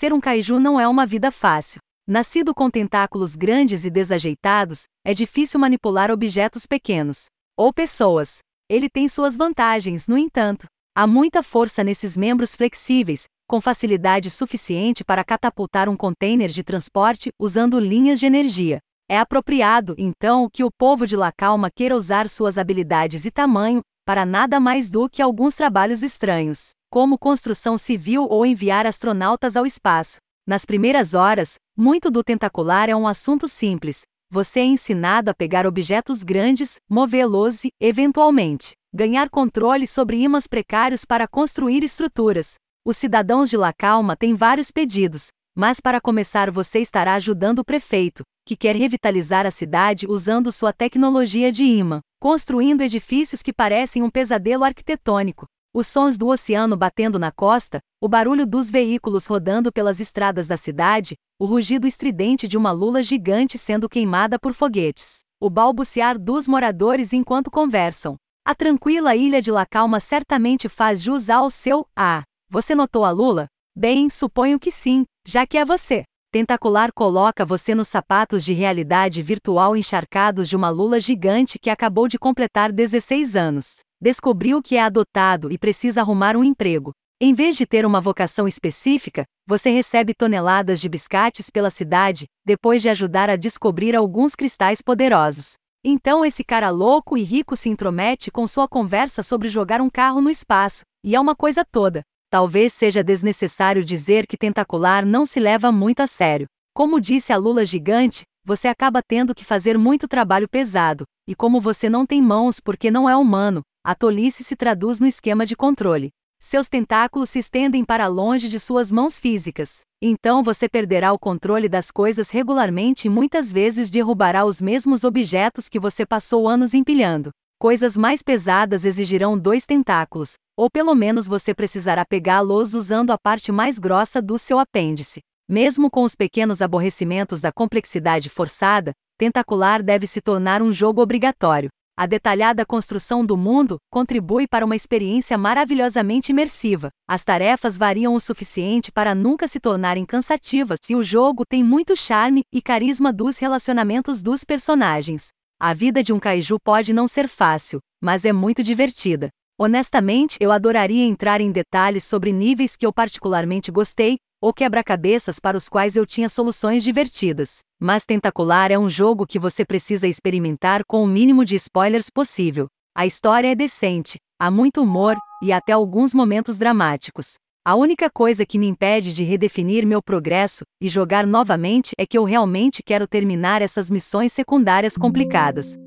Ser um kaiju não é uma vida fácil. Nascido com tentáculos grandes e desajeitados, é difícil manipular objetos pequenos. Ou pessoas. Ele tem suas vantagens, no entanto. Há muita força nesses membros flexíveis, com facilidade suficiente para catapultar um container de transporte usando linhas de energia. É apropriado, então, que o povo de La Calma queira usar suas habilidades e tamanho para nada mais do que alguns trabalhos estranhos, como construção civil ou enviar astronautas ao espaço. Nas primeiras horas, muito do tentacular é um assunto simples. Você é ensinado a pegar objetos grandes, movê-los e, eventualmente, ganhar controle sobre imãs precários para construir estruturas. Os cidadãos de La Calma têm vários pedidos, mas para começar você estará ajudando o prefeito, que quer revitalizar a cidade usando sua tecnologia de imã, construindo edifícios que parecem um pesadelo arquitetônico. Os sons do oceano batendo na costa, o barulho dos veículos rodando pelas estradas da cidade, o rugido estridente de uma lula gigante sendo queimada por foguetes, o balbuciar dos moradores enquanto conversam. A tranquila ilha de La Calma certamente faz jus ao seu Ah, você notou a lula? Bem, suponho que sim, já que é você. Tentacular coloca você nos sapatos de realidade virtual encharcados de uma lula gigante que acabou de completar 16 anos. Descobriu que é adotado e precisa arrumar um emprego. Em vez de ter uma vocação específica, você recebe toneladas de biscates pela cidade, depois de ajudar a descobrir alguns cristais poderosos. Então esse cara louco e rico se intromete com sua conversa sobre jogar um carro no espaço, e é uma coisa toda. Talvez seja desnecessário dizer que tentacular não se leva muito a sério. Como disse a Lula gigante, você acaba tendo que fazer muito trabalho pesado, e como você não tem mãos porque não é humano, a tolice se traduz no esquema de controle. Seus tentáculos se estendem para longe de suas mãos físicas. Então você perderá o controle das coisas regularmente e muitas vezes derrubará os mesmos objetos que você passou anos empilhando. Coisas mais pesadas exigirão dois tentáculos, ou pelo menos você precisará pegá-los usando a parte mais grossa do seu apêndice. Mesmo com os pequenos aborrecimentos da complexidade forçada, tentacular deve se tornar um jogo obrigatório. A detalhada construção do mundo contribui para uma experiência maravilhosamente imersiva. As tarefas variam o suficiente para nunca se tornarem cansativas e o jogo tem muito charme e carisma dos relacionamentos dos personagens. A vida de um kaiju pode não ser fácil, mas é muito divertida. Honestamente, eu adoraria entrar em detalhes sobre níveis que eu particularmente gostei, ou quebra-cabeças para os quais eu tinha soluções divertidas. Mas Tentacular é um jogo que você precisa experimentar com o mínimo de spoilers possível. A história é decente, há muito humor e até alguns momentos dramáticos. A única coisa que me impede de redefinir meu progresso e jogar novamente é que eu realmente quero terminar essas missões secundárias complicadas.